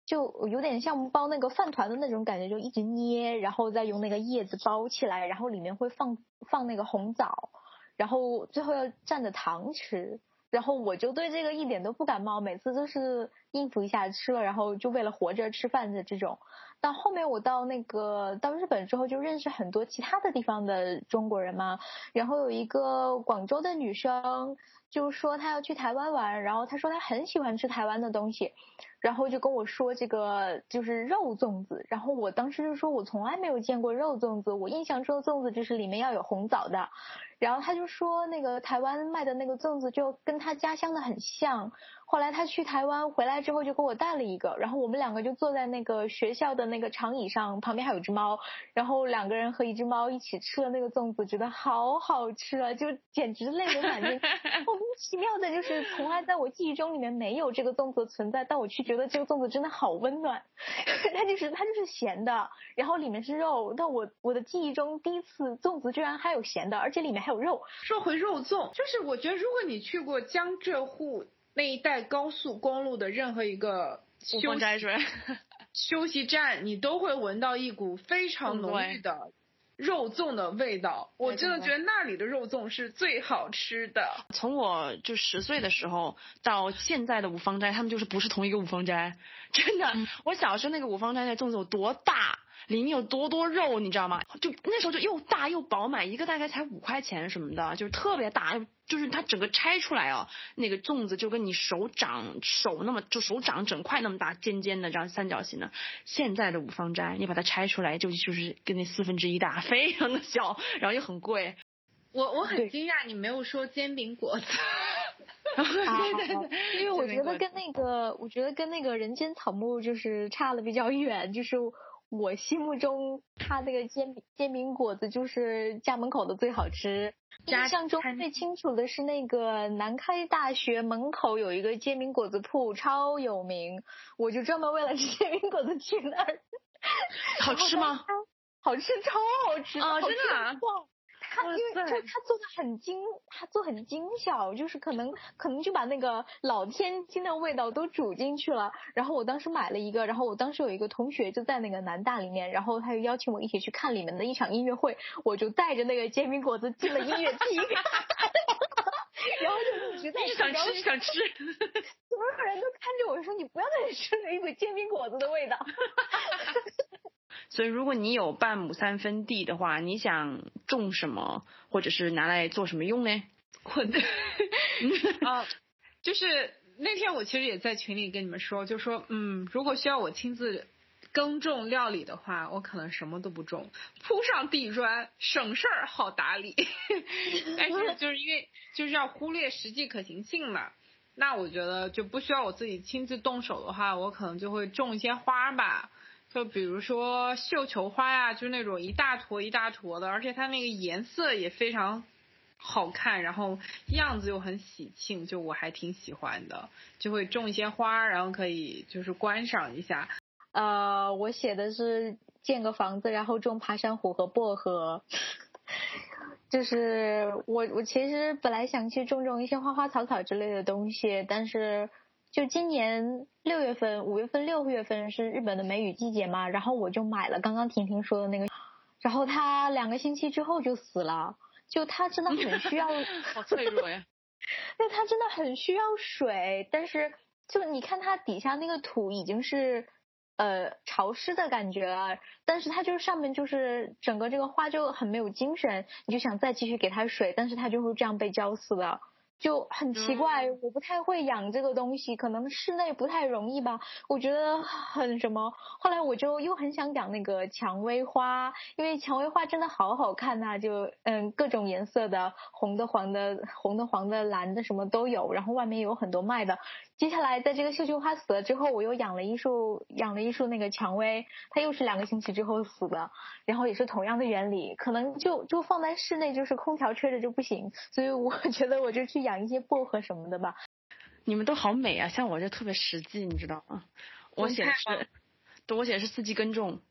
E: 就有点像包那个饭团的那种感觉，就一直捏，然后再用那个叶子包起来，然后里面会放放那个红枣，然后最后要蘸着糖吃。然后我就对这个一点都不感冒，每次都是应付一下吃了，然后就为了活着吃饭的这种。到后面我到那个到日本之后，就认识很多其他的地方的中国人嘛。然后有一个广州的女生就是说他要去台湾玩，然后他说他很喜欢吃台湾的东西。然后就跟我说这个就是肉粽子，然后我当时就说我从来没有见过肉粽子，我印象中的粽子就是里面要有红枣的，然后他就说那个台湾卖的那个粽子就跟他家乡的很像。后来他去台湾回来之后就给我带了一个，然后我们两个就坐在那个学校的那个长椅上，旁边还有只猫，然后两个人和一只猫一起吃了那个粽子，觉得好好吃啊，就简直泪流满面。(laughs) 莫名其妙的就是从来在我记忆中里面没有这个粽子存在，但我却觉得这个粽子真的好温暖，(laughs) 它就是它就是咸的，然后里面是肉，但我我的记忆中第一次粽子居然还有咸的，而且里面还有肉。
D: 说回肉粽，就是我觉得如果你去过江浙沪。那一带高速公路的任何一个休息 (laughs) 休息站，你都会闻到一股非常浓郁的肉粽的味道。我真的觉得那里的肉粽是最好吃的。
B: 从我就十岁的时候到现在的五芳斋，他们就是不是同一个五芳斋。真的，我小时候那个五芳斋那粽子有多大？里面有多多肉，你知道吗？就那时候就又大又饱满，一个大概才五块钱什么的，就是特别大，就是它整个拆出来哦，那个粽子就跟你手掌手那么就手掌整块那么大，尖尖的这样三角形的。现在的五芳斋，你把它拆出来就就是跟那四分之一大，非常的小，然后又很贵。
D: 我我很惊讶你没有说煎饼果子，(laughs)
E: 对对对，因为我觉得跟那个我觉得跟那个人间草木就是差的比较远，就是。我心目中，他那个煎饼煎饼果子就是家门口的最好吃。印象中最清楚的是那个南开大学门口有一个煎饼果子铺，超有名，我就专门为了吃 (laughs) 煎饼果子去那儿。
B: 好吃吗？
E: 好吃，超好吃
B: 啊！真的。
E: 他因为就他做的很精，他做很精巧，就是可能可能就把那个老天津的味道都煮进去了。然后我当时买了一个，然后我当时有一个同学就在那个南大里面，然后他就邀请我一起去看里面的一场音乐会，我就带着那个煎饼果子进了音乐厅，(laughs) 然后就一直在
B: 想吃想吃，
E: 所有人都看着我说你不要再吃了一股煎饼果子的味道。(laughs)
B: 所以，如果你有半亩三分地的话，你想种什么，或者是拿来做什么用呢？
D: 困的 (laughs) 啊，(laughs) 就是那天我其实也在群里跟你们说，就说嗯，如果需要我亲自耕种料理的话，我可能什么都不种，铺上地砖，省事儿，好打理。(laughs) 但是就是因为就是要忽略实际可行性嘛，那我觉得就不需要我自己亲自动手的话，我可能就会种一些花吧。就比如说绣球花呀，就那种一大坨一大坨的，而且它那个颜色也非常好看，然后样子又很喜庆，就我还挺喜欢的。就会种一些花，然后可以就是观赏一下。
E: 呃，我写的是建个房子，然后种爬山虎和薄荷。就是我我其实本来想去种种一些花花草草之类的东西，但是。就今年六月份、五月份、六月份是日本的梅雨季节嘛，然后我就买了刚刚婷婷说的那个，然后它两个星期之后就死了，就它真的很需要，(laughs)
B: 好脆弱呀，
E: 那它真的很需要水，但是就你看它底下那个土已经是呃潮湿的感觉了，但是它就是上面就是整个这个花就很没有精神，你就想再继续给它水，但是它就会这样被浇死的。就很奇怪，我不太会养这个东西，可能室内不太容易吧。我觉得很什么，后来我就又很想养那个蔷薇花，因为蔷薇花真的好好看呐、就嗯各种颜色的，红的、黄的、红的、黄的、蓝的什么都有，然后外面有很多卖的。接下来在这个绣球花死了之后，我又养了一束，养了一束那个蔷薇，它又是两个星期之后死的，然后也是同样的原理，可能就就放在室内就是空调吹着就不行，所以我 (laughs) 觉得我就去养一些薄荷什么的吧。
B: 你们都好美啊，像我这特别实际，你知道吗？我写的是，对，我写的是四季耕种，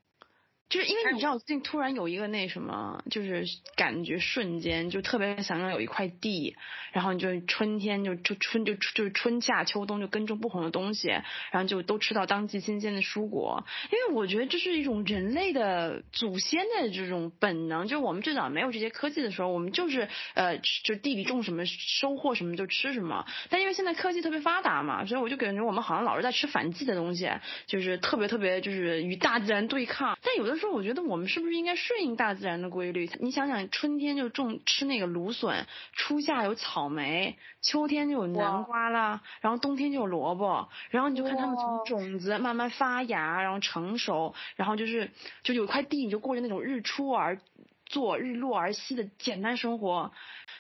B: 就是因为你知道，我最近突然有一个那什么，就是感觉瞬间就特别想要有一块地，然后你就春天就就春就就是春夏秋冬就耕种不同的东西，然后就都吃到当季新鲜的蔬果，因为我觉得这是一种人类的祖先的这种本能，就是我们最早没有这些科技的时候，我们就是呃就地里种什么收获什么就吃什么，但因为现在科技特别发达嘛，所以我就感觉我们好像老是在吃反季的东西，就是特别特别就是与大自然对抗。但有的时候我觉得我们是不是应该顺应大自然的规律？你想想，春天就种吃那个芦笋，初夏有草莓，秋天就有南瓜啦，然后冬天就有萝卜，然后你就看它们从种子慢慢发芽，然后成熟，然后就是就有一块地，你就过着那种日出而做、日落而息的简单生活。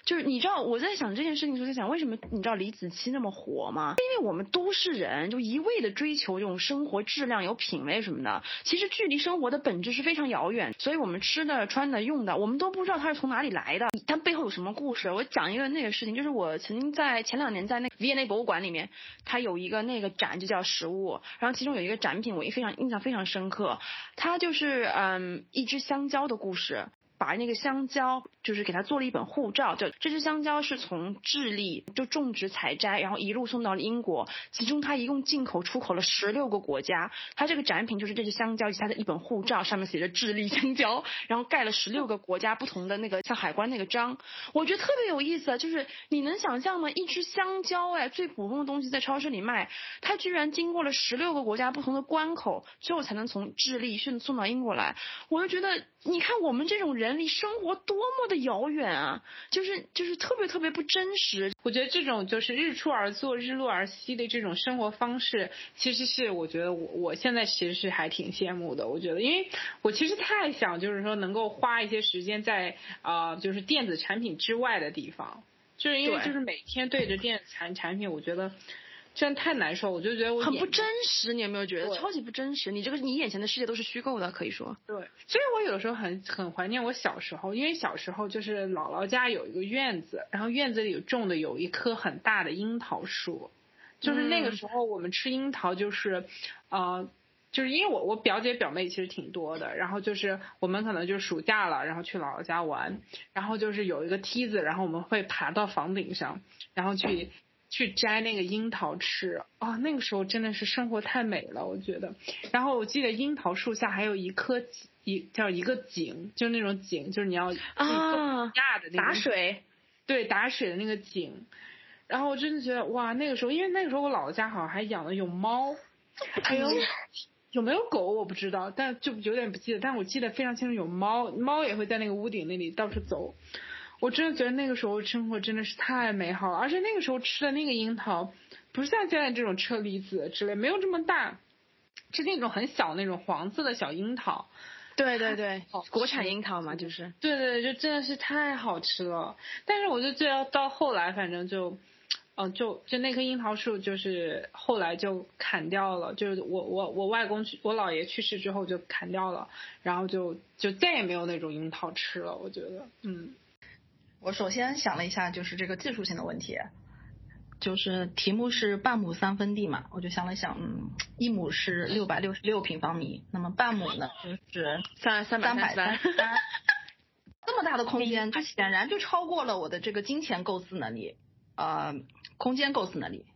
B: 就是你知道我在想这件事情的时候，在想为什么你知道李子柒那么火吗？因为我们都市人就一味的追求这种生活质量、有品味什么的，其实距离生活的本质是非常遥远。所以我们吃的、穿的、用的，我们都不知道它是从哪里来的，它背后有什么故事。我讲一个那个事情，就是我曾经在前两年在那个 V&A 博物馆里面，它有一个那个展就叫食物，然后其中有一个展品我也非常印象非常深刻，它就是嗯一只香蕉的故事。把那个香蕉，就是给他做了一本护照，就这只香蕉是从智利就种植采摘，然后一路送到了英国，其中它一共进口出口了十六个国家。它这个展品就是这只香蕉以及它的一本护照，上面写着智利香蕉，然后盖了十六个国家不同的那个像海关那个章，我觉得特别有意思。啊就是你能想象吗？一只香蕉，哎，最普通的东西在超市里卖，它居然经过了十六个国家不同的关口，最后才能从智利送送到英国来。我就觉得，你看我们这种人离生活多么的遥远啊，就是就是特别特别不真实。
D: 我觉得这种就是日出而作、日落而息的这种生活方式，其实是我觉得我我现在其实是还挺羡慕的。我觉得，因为我其实太想就是说能够花一些时间在啊、呃就是电子产品之外的地方，就是因为就是每天对着电子产产品，我觉得真的太难受。我就觉得我
B: 很不真实，你有没有觉得超级不真实？你这个你眼前的世界都是虚构的，可以说。
D: 对，所以我有的时候很很怀念我小时候，因为小时候就是姥姥家有一个院子，然后院子里种的有一棵很大的樱桃树，就是那个
B: 嗯
D: 时候我们吃樱桃就是，呃。就是因为我我表姐表妹其实挺多的，然后就是我们可能就暑假了，然后去姥姥家玩，然后就是有一个梯子，然后我们会爬到房顶上，然后去去摘那个樱桃吃啊、那个时候真的是生活太美了，我觉得。然后我记得樱桃树下还有一棵一叫一个井，就是那种井，就是你要
B: 啊
D: 压的那个
B: 打水，
D: 对打水的那个井。然后我真的觉得哇，那个时候因为那个时候我姥姥家好像还养了有猫，还有有没有狗我不知道，但就有点不记得，但我记得非常清楚有猫，猫也会在那个屋顶那里到处走。我真的觉得那个时候生活真的是太美好了，而且那个时候吃的那个樱桃，不是像现在这种车厘子之类，没有这么大，是那种很小那种黄色的小樱桃。
B: 对对对国产樱桃嘛，就是。
D: 对对，对就真的是太好吃了。但是我就觉得到后来，反正就，嗯、就就那棵樱桃树，就是后来就砍掉了。就是我我我外公去，我姥爷去世之后就砍掉了，然后就就再也没有那种樱桃吃了。我觉得，嗯，
F: 我首先想了一下，就是这个技术性的问题，就是题目是半亩三分地嘛，我就想了想，嗯，一亩是六百六十六平方米，那么半亩呢就是
B: 三三百
F: 三百
B: 三十
F: 三，(laughs) 这么大的空间，就显然就超过了我的这个金钱构思能力，呃，空间构思能力。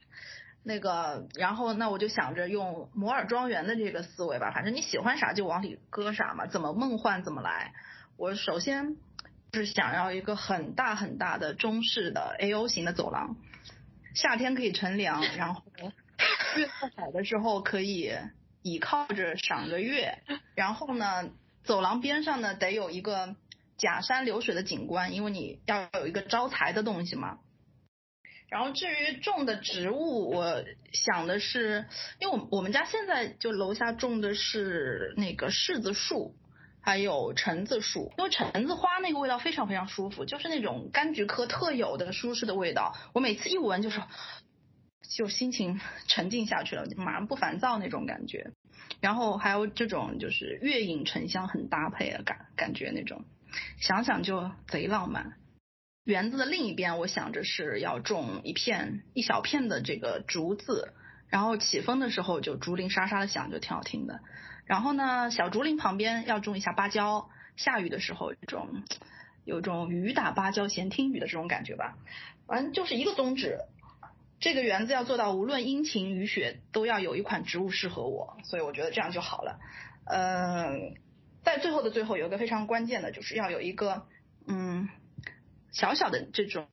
F: 那个，然后那我就想着用摩尔庄园的这个思维吧，反正你喜欢啥就往里搁啥嘛，怎么梦幻怎么来。我首先是想要一个很大很大的中式的 A O 型的走廊，夏天可以乘凉，然后月色好的时候可以倚靠着赏个月，然后呢，走廊边上呢得有一个假山流水的景观，因为你要有一个招财的东西嘛。然后至于种的植物，我想的是，因为我我们家现在就楼下种的是那个柿子树，还有橙子树。因为橙子花那个味道非常非常舒服，就是那种柑橘科特有的舒适的味道。我每次一闻就是，就心情 (laughs) 沉静下去了，就马上不烦躁那种感觉。然后还有这种就是月影沉香很搭配的感感觉那种，想想就贼浪漫。园子的另一边，我想着是要种一片一小片的这个竹子，然后起风的时候就竹林沙沙的响，就挺好听的。然后呢，小竹林旁边要种一下芭蕉，下雨的时候这种有种雨打芭蕉闲听雨的这种感觉吧。反正就是一个宗旨，这个园子要做到无论阴晴雨雪都要有一款植物适合我，所以我觉得这样就好了。嗯，在最后的最后，有一个非常关键的，就是要有一个嗯。小小的这种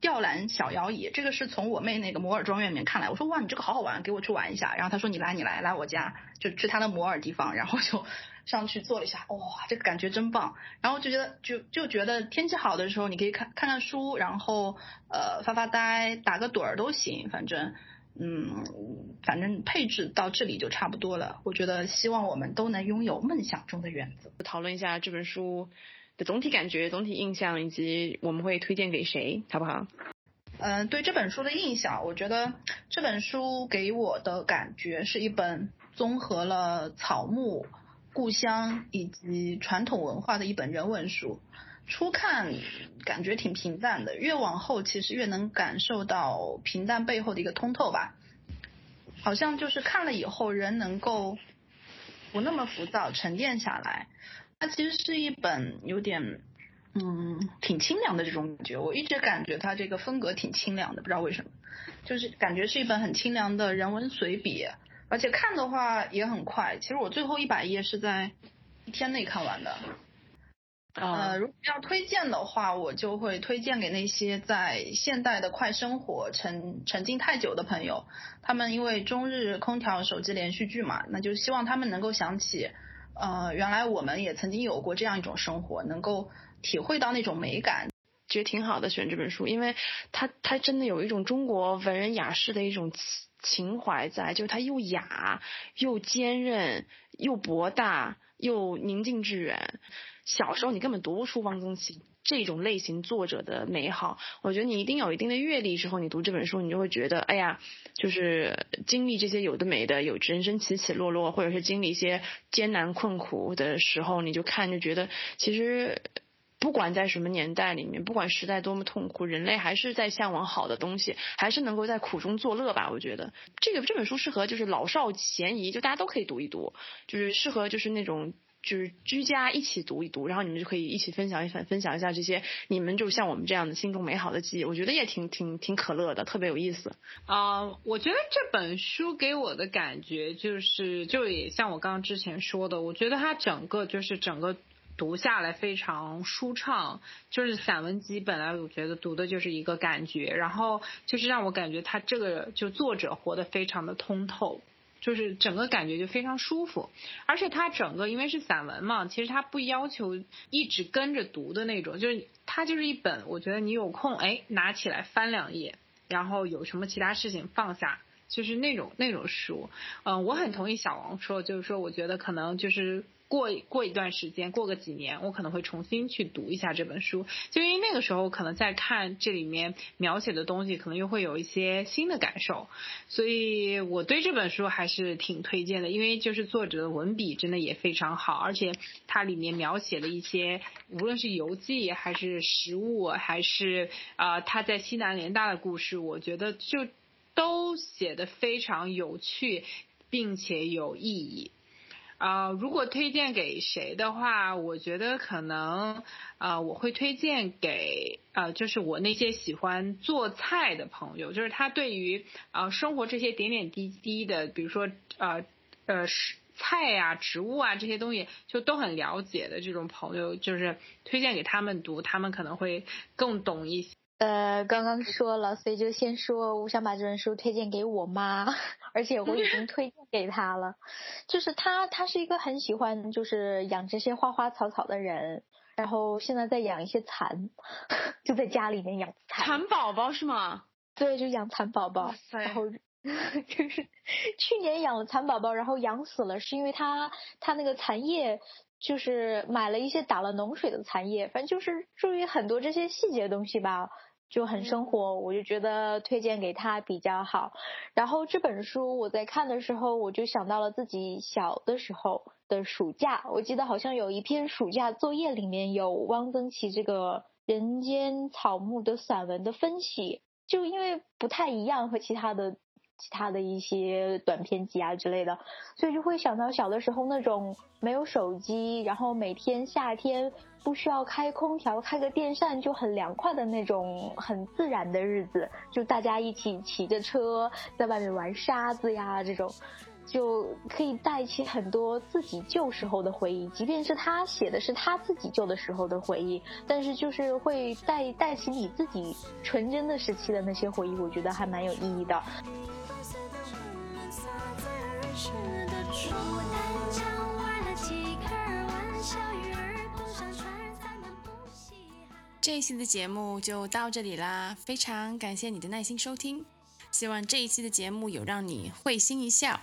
F: 吊篮小摇椅，这个是从我妹那个摩尔庄园里面看来，我说哇，你这个好好玩，给我去玩一下。然后她说你来，你来，来我家，就去她的摩尔地方，然后就上去坐了一下，哇，这个感觉真棒。然后就觉得就就觉得天气好的时候，你可以看看看书，然后呃发发呆，打个盹儿都行，反正嗯，反正配置到这里就差不多了。我觉得希望我们都能拥有梦想中的园子。
B: 讨论一下这本书。的总体感觉、总体印象，以及我们会推荐给谁，好不好？
F: 嗯，对这本书的印象，我觉得这本书给我的感觉是一本综合了草木、故乡以及传统文化的一本人文书。初看感觉挺平淡的，越往后其实越能感受到平淡背后的一个通透吧。好像就是看了以后，人能够不那么浮躁，沉淀下来。它其实是一本有点，嗯，挺清凉的这种感觉。我一直感觉它这个风格挺清凉的，不知道为什么，就是感觉是一本很清凉的人文随笔，而且看的话也很快。其实我最后一百页是在一天内看完的。呃，如果要推荐的话，我就会推荐给那些在现代的快生活沉沉浸太久的朋友。他们因为中日空调、手机连续剧嘛，那就希望他们能够想起。呃，原来我们也曾经有过这样一种生活，能够体会到那种美感，
B: 觉得挺好的。选这本书，因为它它真的有一种中国文人雅士的一种情怀在，就是它又雅又坚韧又博大又宁静致远。小时候你根本读不出汪曾祺。这种类型作者的美好，我觉得你一定有一定的阅历之后，你读这本书，你就会觉得，哎呀，就是经历这些有的没的，有人生起起落落，或者是经历一些艰难困苦的时候，你就看就觉得，其实不管在什么年代里面，不管时代多么痛苦，人类还是在向往好的东西，还是能够在苦中作乐吧。我觉得这个这本书适合就是老少咸宜，就大家都可以读一读，就是适合就是那种。就是居家一起读一读，然后你们就可以一起分享一分分享一下这些你们就像我们这样的心中美好的记忆，我觉得也挺挺挺可乐的，特别有意思。
D: 啊，我觉得这本书给我的感觉就是，就也像我刚刚之前说的，我觉得它整个就是整个读下来非常舒畅，就是散文集本来我觉得读的就是一个感觉，然后就是让我感觉他这个就作者活得非常的通透。就是整个感觉就非常舒服，而且它整个因为是散文嘛，其实它不要求一直跟着读的那种，就是它就是一本，我觉得你有空哎拿起来翻两页，然后有什么其他事情放下，就是那种那种书。嗯，我很同意小王说，就是说我觉得可能就是。过过一段时间，过个几年，我可能会重新去读一下这本书，就因为那个时候可能在看这里面描写的东西，可能又会有一些新的感受，所以我对这本书还是挺推荐的，因为就是作者的文笔真的也非常好，而且它里面描写的一些，无论是游记还是食物，还是啊他在西南联大的故事，我觉得就都写的非常有趣，并且有意义。啊，如果推荐给谁的话，我觉得可能啊，我会推荐给呃，就是我那些喜欢做菜的朋友，就是他对于啊生活这些点点滴滴的，比如说呃呃菜呀、植物啊这些东西，就都很了解的这种朋友，就是推荐给他们读，他们可能会更懂一些。
E: 呃，刚刚说了，所以就先说，我想把这本书推荐给我妈，而且我已经推荐给她了。就是她，她是一个很喜欢就是养这些花花草草的人，然后现在在养一些蚕，(laughs) 就在家里面养蚕。
B: 蚕宝宝是吗？(laughs)
E: 对，就养蚕宝宝 (laughs) 就是去年养了蚕宝宝，然后养死了，是因为它它那个蚕叶就是买了一些打了脓水的蚕叶，反正就是注意很多这些细节的东西吧。就很生活，我就觉得推荐给他比较好。然后这本书我在看的时候，我就想到了自己小的时候的暑假。我记得好像有一篇暑假作业里面有汪曾祺这个人间草木的散文的分析，就因为不太一样和其他的其他的一些短篇集啊之类的，所以就会想到小的时候那种没有手机，然后每天夏天不需要开空调，开个电扇就很凉快的那种很自然的日子，就大家一起骑着车在外面玩沙子呀这种。就可以带起很多自己旧时候的回忆，即便是他写的是他自己旧的时候的回忆，但是就是会带带起你自己纯真的时期的那些回忆，我觉得还蛮有意义的。
A: 这一期的节目就到这里啦，非常感谢你的耐心收听，希望这一期的节目有让你会心一笑。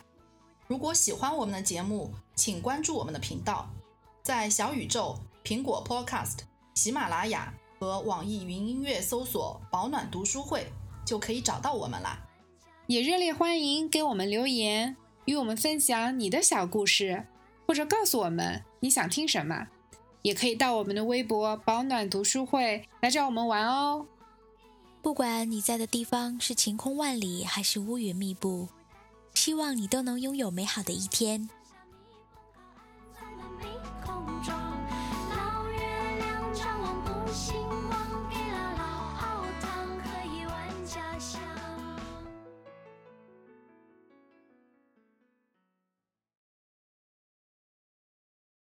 F: 如果喜欢我们的节目，请关注我们的频道，在小宇宙、苹果 Podcast、喜马拉雅和网易云音乐搜索“保暖读书会”就可以找到我们啦。
D: 也热烈欢迎给我们留言，与我们分享你的小故事，或者告诉我们你想听什么，也可以到我们的微博“保暖读书会”来找我们玩哦。
C: 不管你在的地方是晴空万里还是乌云密布，希望你都能拥有美好的一天。在了空中，老月亮不。